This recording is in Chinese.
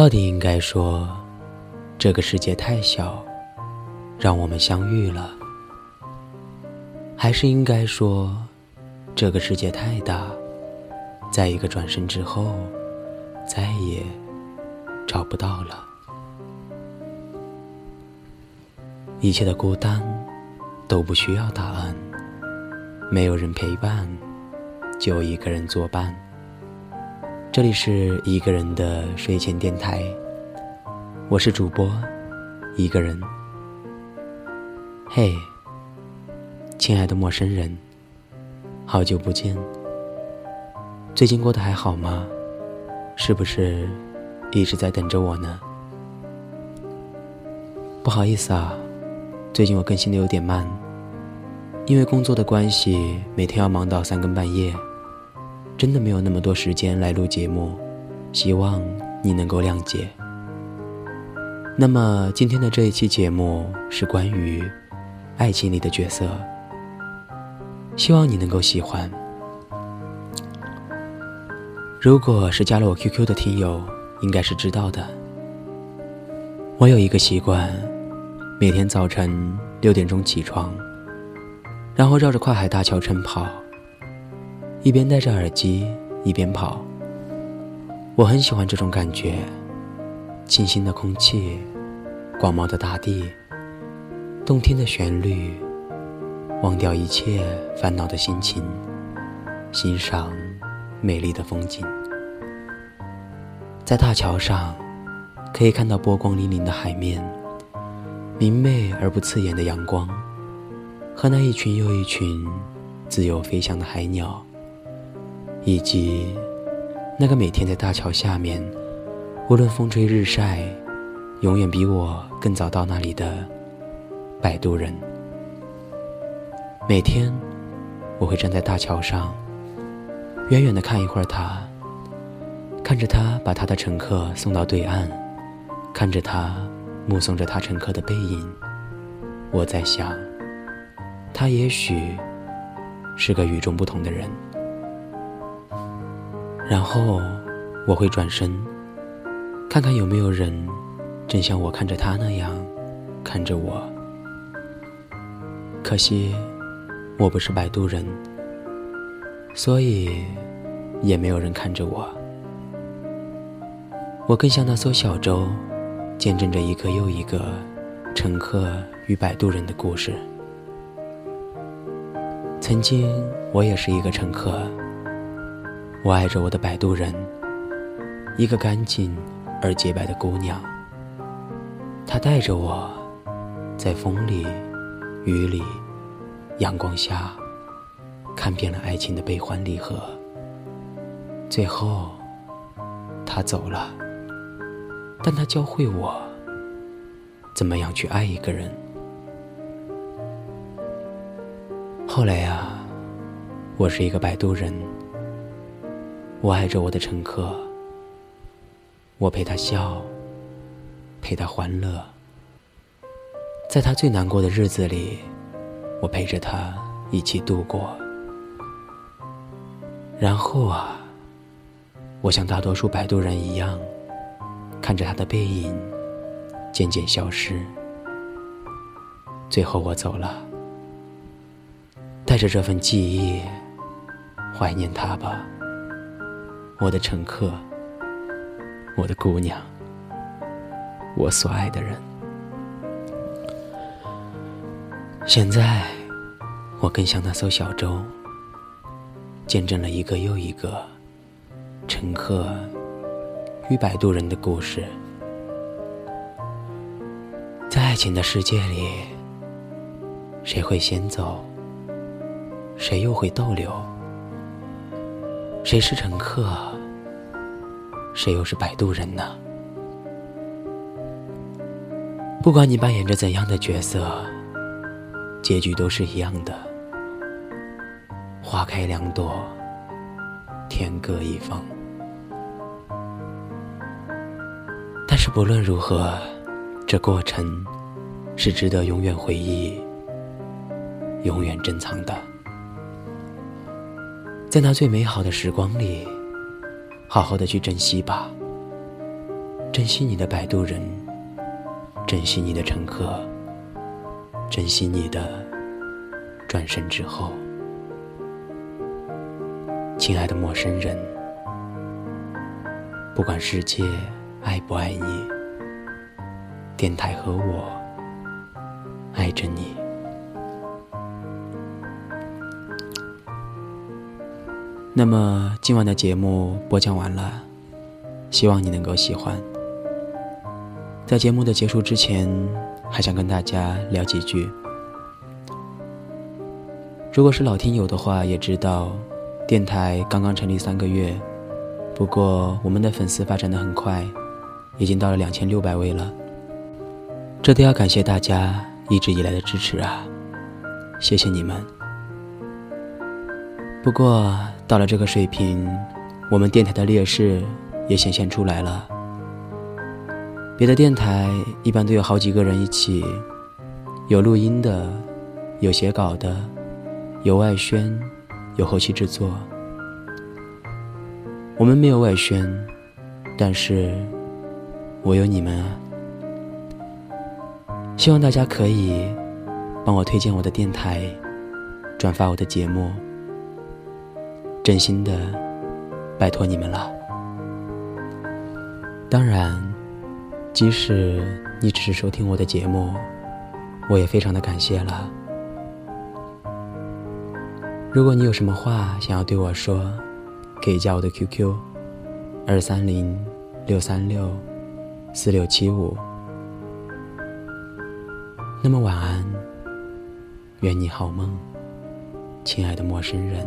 到底应该说，这个世界太小，让我们相遇了；还是应该说，这个世界太大，在一个转身之后，再也找不到了。一切的孤单都不需要答案，没有人陪伴，就一个人作伴。这里是一个人的睡前电台，我是主播一个人。嘿，亲爱的陌生人，好久不见，最近过得还好吗？是不是一直在等着我呢？不好意思啊，最近我更新的有点慢，因为工作的关系，每天要忙到三更半夜。真的没有那么多时间来录节目，希望你能够谅解。那么今天的这一期节目是关于爱情里的角色，希望你能够喜欢。如果是加了我 QQ 的听友，应该是知道的。我有一个习惯，每天早晨六点钟起床，然后绕着跨海大桥晨跑。一边戴着耳机，一边跑。我很喜欢这种感觉，清新的空气，广袤的大地，动听的旋律，忘掉一切烦恼的心情，欣赏美丽的风景。在大桥上，可以看到波光粼粼的海面，明媚而不刺眼的阳光，和那一群又一群自由飞翔的海鸟。以及那个每天在大桥下面，无论风吹日晒，永远比我更早到那里的摆渡人。每天，我会站在大桥上，远远的看一会儿他，看着他把他的乘客送到对岸，看着他目送着他乘客的背影，我在想，他也许是个与众不同的人。然后，我会转身，看看有没有人正像我看着他那样看着我。可惜，我不是摆渡人，所以也没有人看着我。我更像那艘小舟，见证着一个又一个乘客与摆渡人的故事。曾经，我也是一个乘客。我爱着我的摆渡人，一个干净而洁白的姑娘。她带着我，在风里、雨里、阳光下，看遍了爱情的悲欢离合。最后，她走了，但她教会我，怎么样去爱一个人。后来呀，我是一个摆渡人。我爱着我的乘客，我陪他笑，陪他欢乐，在他最难过的日子里，我陪着他一起度过。然后啊，我像大多数摆渡人一样，看着他的背影渐渐消失，最后我走了，带着这份记忆，怀念他吧。我的乘客，我的姑娘，我所爱的人。现在，我更像那艘小舟，见证了一个又一个乘客与摆渡人的故事。在爱情的世界里，谁会先走？谁又会逗留？谁是乘客？谁又是摆渡人呢？不管你扮演着怎样的角色，结局都是一样的。花开两朵，天各一方。但是不论如何，这过程是值得永远回忆、永远珍藏的。在那最美好的时光里，好好的去珍惜吧。珍惜你的摆渡人，珍惜你的乘客，珍惜你的转身之后。亲爱的陌生人，不管世界爱不爱你，电台和我爱着你。那么今晚的节目播讲完了，希望你能够喜欢。在节目的结束之前，还想跟大家聊几句。如果是老听友的话，也知道电台刚刚成立三个月，不过我们的粉丝发展的很快，已经到了两千六百位了。这都要感谢大家一直以来的支持啊，谢谢你们。不过到了这个水平，我们电台的劣势也显现出来了。别的电台一般都有好几个人一起，有录音的，有写稿的，有外宣，有后期制作。我们没有外宣，但是我有你们啊！希望大家可以帮我推荐我的电台，转发我的节目。真心的拜托你们了。当然，即使你只是收听我的节目，我也非常的感谢了。如果你有什么话想要对我说，可以加我的 QQ：二三零六三六四六七五。那么晚安，愿你好梦，亲爱的陌生人。